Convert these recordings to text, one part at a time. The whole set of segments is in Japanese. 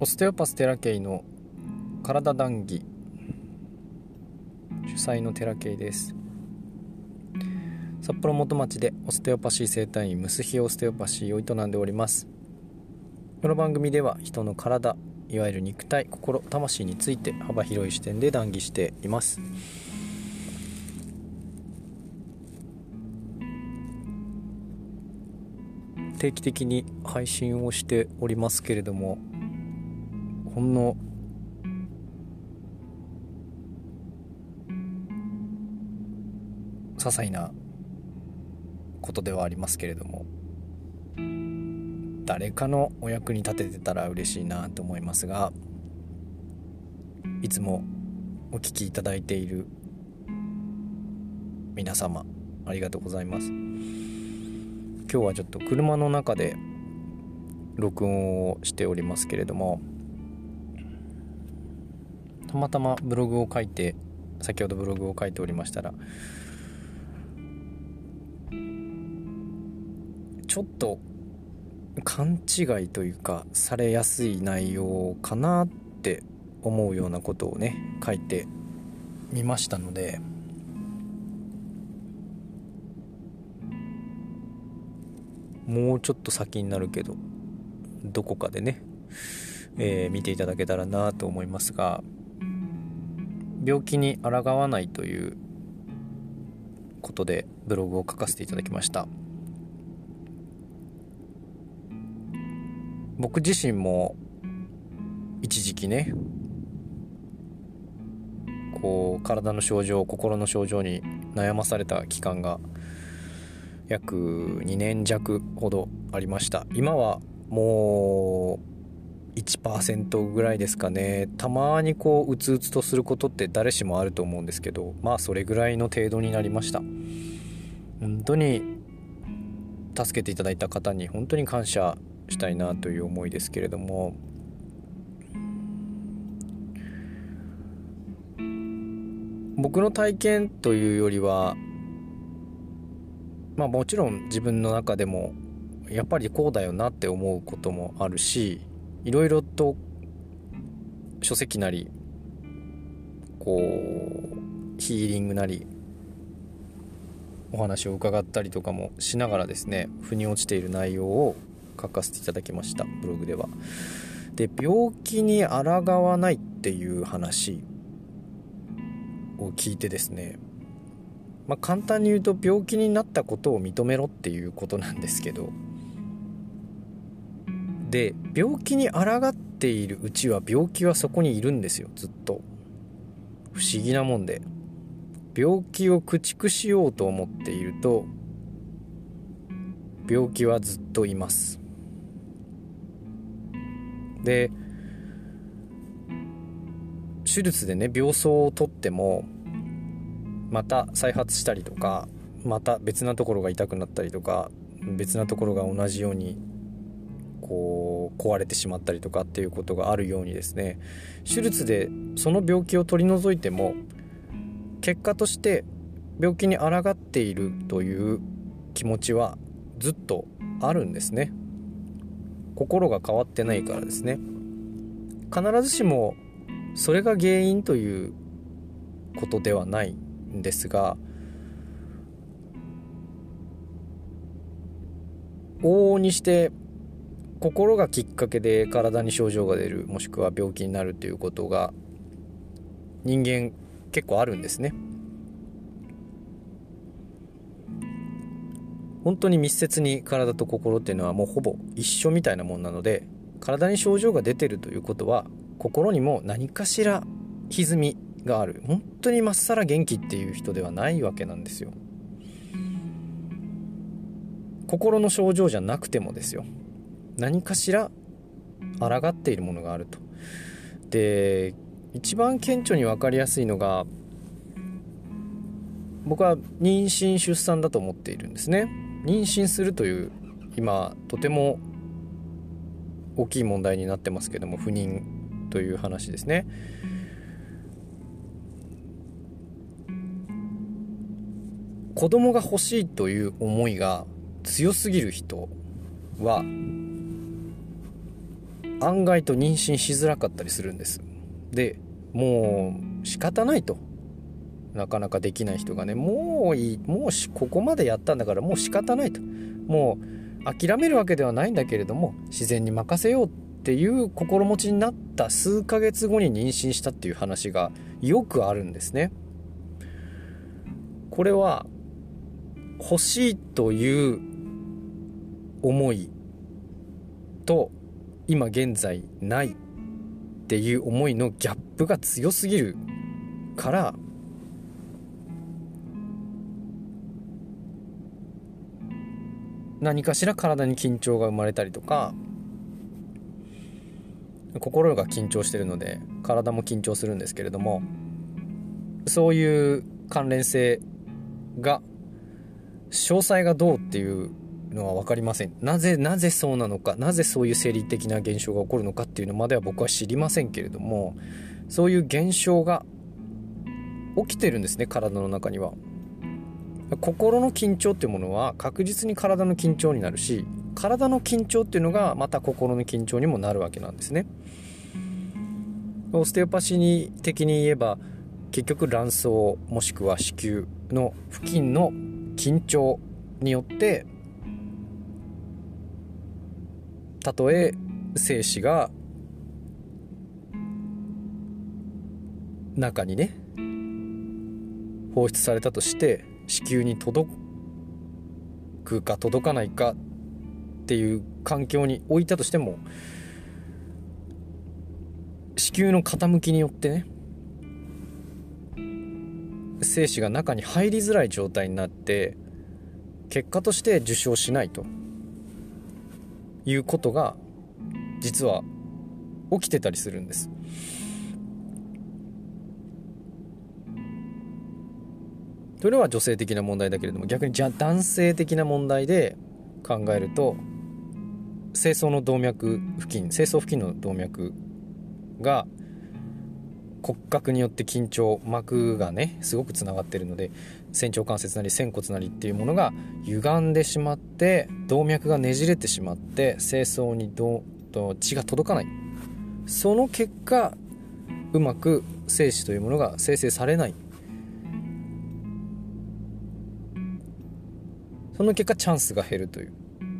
オステオパステラケイの体談義。主催のテラケイです。札幌元町でオステオパシー生態院ムスヒオステオパシーを営んでおります。この番組では人の体いわゆる肉体心魂について幅広い視点で談義しています。定期的に配信をしておりますけれどもほんの些細なことではありますけれども誰かのお役に立ててたら嬉しいなと思いますがいつもお聞きいただいている皆様ありがとうございます。今日はちょっと車の中で録音をしておりますけれどもたまたまブログを書いて先ほどブログを書いておりましたらちょっと勘違いというかされやすい内容かなって思うようなことをね書いてみましたのでもうちょっと先になるけどどこかでね、えー、見ていただけたらなと思いますが病気に抗わないということでブログを書かせていただきました。僕自身も一時期ねこう体の症状心の症状に悩まされた期間が約2年弱ほどありました。今はもう1%ぐらいですかね。たまにこううつうつとすることって誰しもあると思うんですけどまあそれぐらいの程度になりました。本当に助けていただいた方に本当に感謝したいなという思いですけれども。僕の体験というよりはまあもちろん自分の中でもやっぱりこうだよなって思うこともあるしいろいろと書籍なりこうヒーリングなりお話を伺ったりとかもしながらですね腑に落ちている内容を書かせていただきましたブログでは。で病気に抗わないっていう話を聞いてですねまあ、簡単に言うと病気になったことを認めろっていうことなんですけどで病気に抗っているうちは病気はそこにいるんですよずっと。不思議なもんで。病気を駆逐しようと思っていると病気はずっといます。で手術でね病巣を取ってもまた再発したりとかまた別なところが痛くなったりとか別なところが同じようにこう壊れてしまったりとかっていうことがあるようにですね手術でその病気を取り除いても結果として病気に抗っているという気持ちはずっとあるんですね。心が変わってないからですね。必ずしもそれが原因ということではないんですが往々にして心がきっかけで体に症状が出るもしくは病気になるということが人間結構あるんですね。本当に密接に体と心っていうのはもうほぼ一緒みたいなもんなので体に症状が出てるということは心にも何かしら歪みがある。本当にまっさら元気っていう人ではないわけなんですよ。心の症状じゃなくてもですよ。何かしら抗っているものがあると。で一番顕著に分かりやすいのが僕は妊娠出産だと思っているんですね。妊娠するという今とても大きい問題になってますけども不妊という話ですね。子供が欲しいという思いが強すぎる人は案外と妊娠しづらかったりするんです。でもう仕方ないと。なかなかできない人がねもういいもうここまでやったんだからもう仕方ないと。もう諦めるわけではないんだけれども自然に任せようっていう心持ちになった数ヶ月後に妊娠したっていう話がよくあるんですね。これは欲しいという思いと今現在ないっていう思いのギャップが強すぎるから何かしら体に緊張が生まれたりとか心が緊張してるので体も緊張するんですけれどもそういう関連性が詳細がどうっていうのは分かりません。なぜなぜそうなのかなぜそういう生理的な現象が起こるのかっていうのまでは僕は知りませんけれどもそういう現象が起きてるんですね体の中には。心の緊張っていうものは確実に体の緊張になるし体の緊張っていうのがまた心の緊張にもなるわけなんですね。オステオパシー的に言えば結局卵巣もしくは子宮の付近の緊張によってたとえ精子が中にね放出されたとして子宮に届くか届かないかっていう環境に置いたとしても子宮の傾きによってね精子が中に入りづらい状態になって結果として受精しないと。いうことが実は起きてたりするんです。それは女性的な問題だけれども逆にじゃ男性的な問題で考えると精巣の動脈付近精巣付近の動脈が骨格によって緊張膜がねすごくつながってるので仙腸関節なり仙骨なりっていうものが歪んでしまって動脈がねじれてしまって精巣にど血が届かない。その結果うまく精子というものが生成されない。その結果チャンスが減るという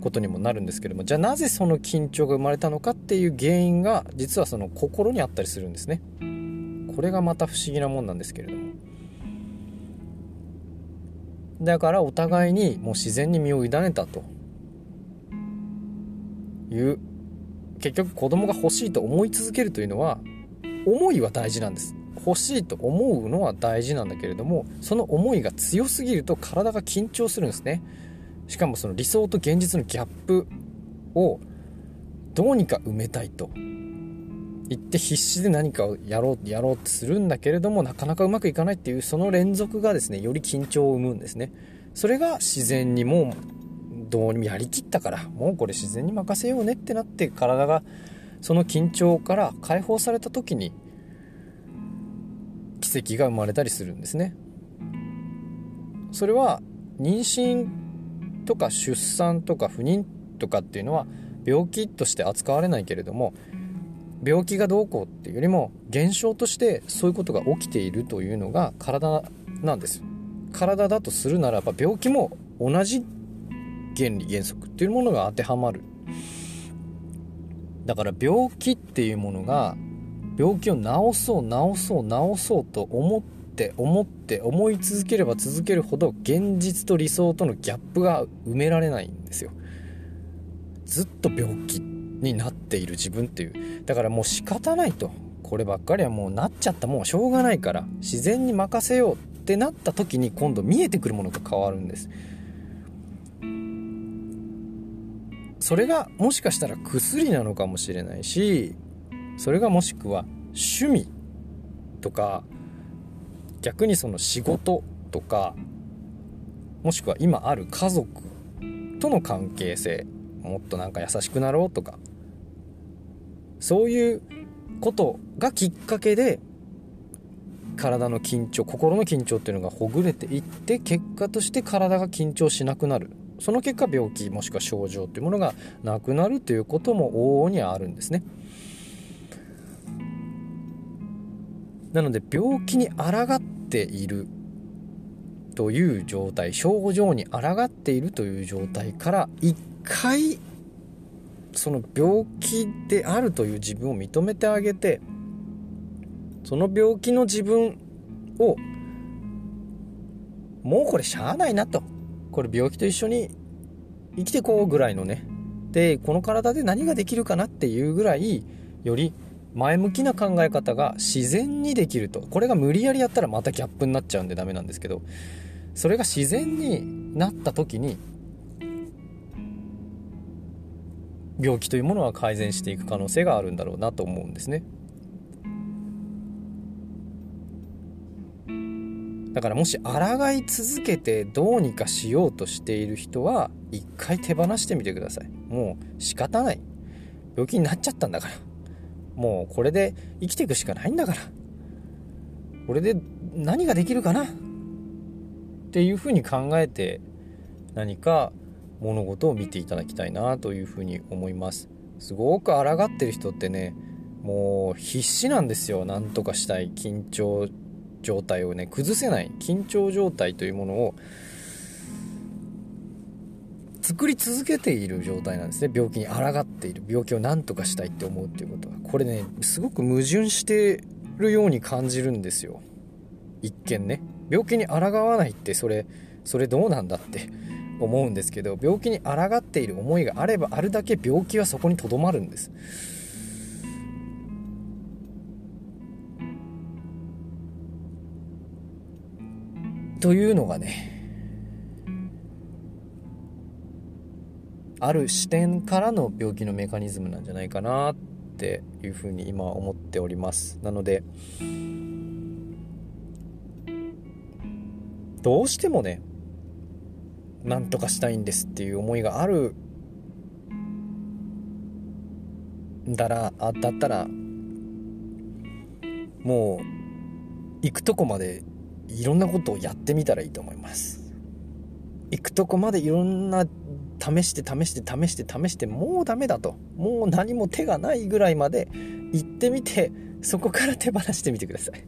ことにもなるんですけどもじゃあなぜその緊張が生まれたのかっていう原因が実はその心にあったりするんですね。これがまた不思議なもんなんですけれども。だからお互いにもう自然に身を委ねたと。いう結局子供が欲しいと思い続けるというのは思いは大事なんです。欲しいと思うのは大事なんだけれどもその思いが強すぎると体が緊張するんですね。しかもその理想と現実のギャップをどうにか埋めたいと。言って必死で何かをやろうやろうってするんだけれどもなかなかうまくいかないっていうその連続がですねより緊張を生むんですね。それが自然にもうどうにもやりきったからもうこれ自然に任せようねってなって体がその緊張から解放された時に奇跡が生まれたりするんですね。それは妊娠とか出産とか不妊とかっていうのは病気として扱われないけれども病気がどうこうっていうよりも現象としてそういうことが起きているというのが体なんです。体だとするならば病気も同じ原理原則っていうものが当てはまる。だから病気っていうものが病気を治そう治そう治そうと思って思って思い続ければ続けるほど現実と理想とのギャップが埋められないんですよ。ずっと病気になっている自分っていう。だからもう仕方ないと。こればっかりはもうなっちゃった。もうしょうがないから。自然に任せようってなった時に今度見えてくるものが変わるんです。それがもしかしたら薬なのかもしれないしそれがもしくは趣味とか逆にその仕事とかもしくは今ある家族との関係性もっとなんか優しくなろうとかそういうことがきっかけで体の緊張心の緊張っていうのがほぐれていって結果として体が緊張しなくなる。その結果病気もしくは症状というものがなくなるということも往々にあるんですね。なので病気に抗っているという状態症状に抗っているという状態から一回その病気であるという自分を認めてあげてその病気の自分をもうこれしゃあないなと。これ病気と一緒に生きてこうぐらいのね。でこの体で何ができるかなっていうぐらいより前向きな考え方が自然にできると。これが無理やりやったらまたギャップになっちゃうんでダメなんですけどそれが自然になった時に病気というものは改善していく可能性があるんだろうなと思うんですね。だからもし抗い続けてどうにかしようとしている人は一回手放してみてください。もう仕方ない。病気になっちゃったんだから。もうこれで生きていくしかないんだから。これで何ができるかな。っていうふうに考えて何か物事を見ていただきたいなというふうに思います。すごく抗ってる人ってねもう必死なんですよ。なんとかしたい緊張状態をね崩せない。緊張状態というものを作り続けている状態なんですね。病気に抗っている。病気を何とかしたいって思うっていうことは。これねすごく矛盾してるように感じるんですよ。一見ね。病気に抗わないってそれそれどうなんだって。思うんですけど病気に抗っている思いがあればあるだけ病気はそこにとどまるんです。というのがねある視点からの病気のメカニズムなんじゃないかなっていうふうに今は思っております。なのでどうしてもねなんとかしたいんですっていう思いがあるだらあだったらもう行くとこまでいろんなことをやってみたらいいと思います。行くとこまでいろんな試して試して試して試してもうダメだと。もう何も手がないぐらいまで行ってみてそこから手放してみてください。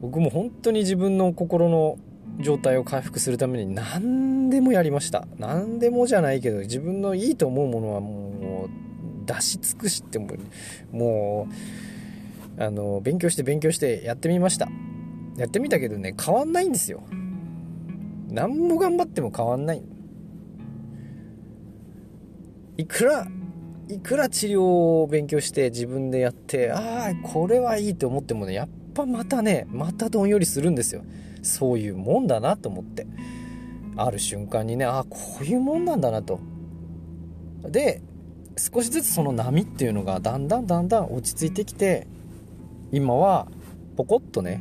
僕も本当に自分の心の状態を回復するために何でもやりました。何でもじゃないけど自分のいいと思うものはもう出し尽くしてももうあの勉強して勉強してやってみました。やってみたけどね変わんないんですよ。何も頑張っても変わんない。いくらいくら治療を勉強して自分でやってああこれはいいと思ってもねやっぱまたねまたどんよりするんですよ。そういうもんだなと思って。ある瞬間にねああこういうもんなんだなと。で少しずつその波っていうのがだんだんだんだん落ち着いてきて今はポコッとね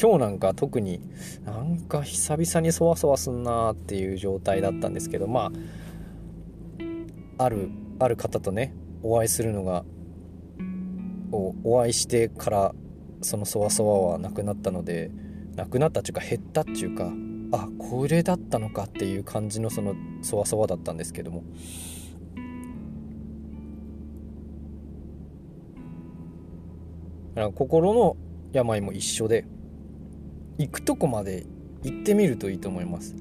今日なんか特になんか久々にそわそわすんなっていう状態だったんですけどまああるある方とねお会いするのがおお会いしてからそのそわそわはなくなったのでなくなったっていうか減ったっていうかあこれだったのかっていう感じのそのそわそわだったんですけども。心の病も一緒で行くとこまで行ってみるといいと思います。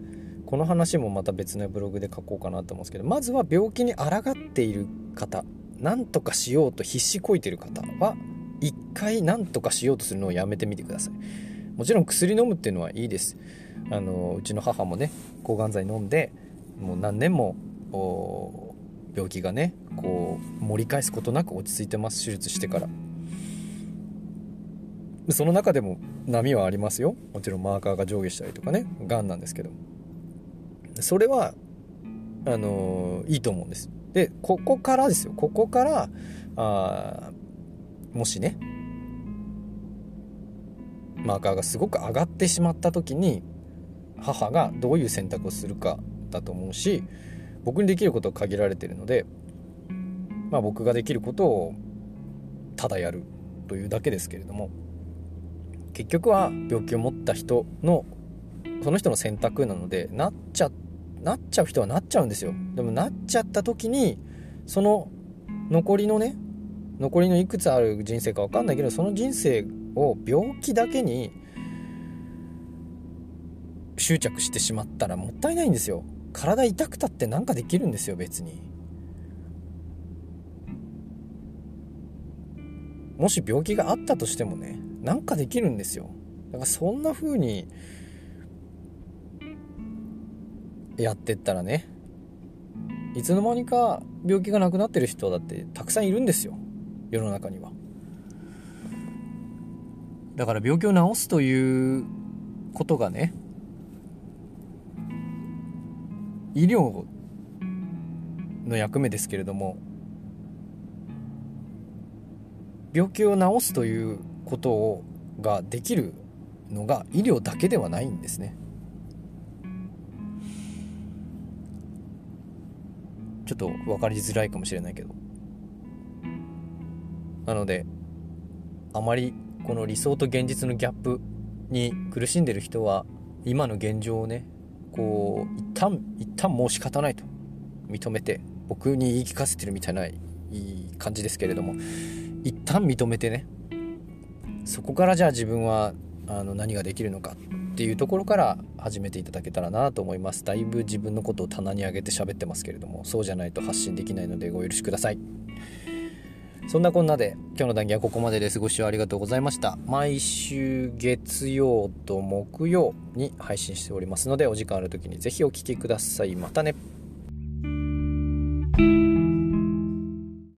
この話もまた別のブログで書こうかなと思うんですけどまずは病気に抗っている方。何とかしようと必死こいてる方は一回何とかしようとするのをやめてみてください。もちろん薬飲むっていうのはいいです。あのうちの母もね抗がん剤飲んでもう何年も病気がねこう盛り返すことなく落ち着いてます手術してから。その中でも波はありますよ。もちろんマーカーが上下したりとかねがんなんですけど。それはあのいいと思うんです。でここからですよ。ここからあもしねマーカーがすごく上がってしまった時に母がどういう選択をするかだと思うし僕にできることは限られてるのでまあ僕ができることをただやるというだけですけれども結局は病気を持った人のその人の選択なのでなっちゃなっちゃう人はなっちゃうんですよ。でもなっちゃった時にその残りのね残りのいくつある人生か分かんないけどその人生を病気だけに執着してしまったらもったいないんですよ。体痛くたって何かできるんですよ別に。もし病気があったとしてもねなんかできるんですよ。だからそんな風にやってったらねいつの間にか病気がなくなってる人だってたくさんいるんですよ。世の中には。だから病気を治すということがね医療の役目ですけれども病気を治すということをができるのが医療だけではないんですね。ょっと分かりづらいかもしれないけど。なのであまりこの理想と現実のギャップに苦しんでる人は今の現状をねこう一旦一旦もう仕方ないと認めて僕に言い聞かせてるみたいないい感じですけれども一旦認めてねそこからじゃあ自分はあの何ができるのか。っていうところから始めていただけたらなと思います。だいぶ自分のことを棚に上げて喋ってますけれどもそうじゃないと発信できないのでご許しください。そんなこんなで今日の談義はここまでですご視聴ありがとうございました。毎週月曜と木曜に配信しておりますのでお時間ある時に是非お聴きください。またね。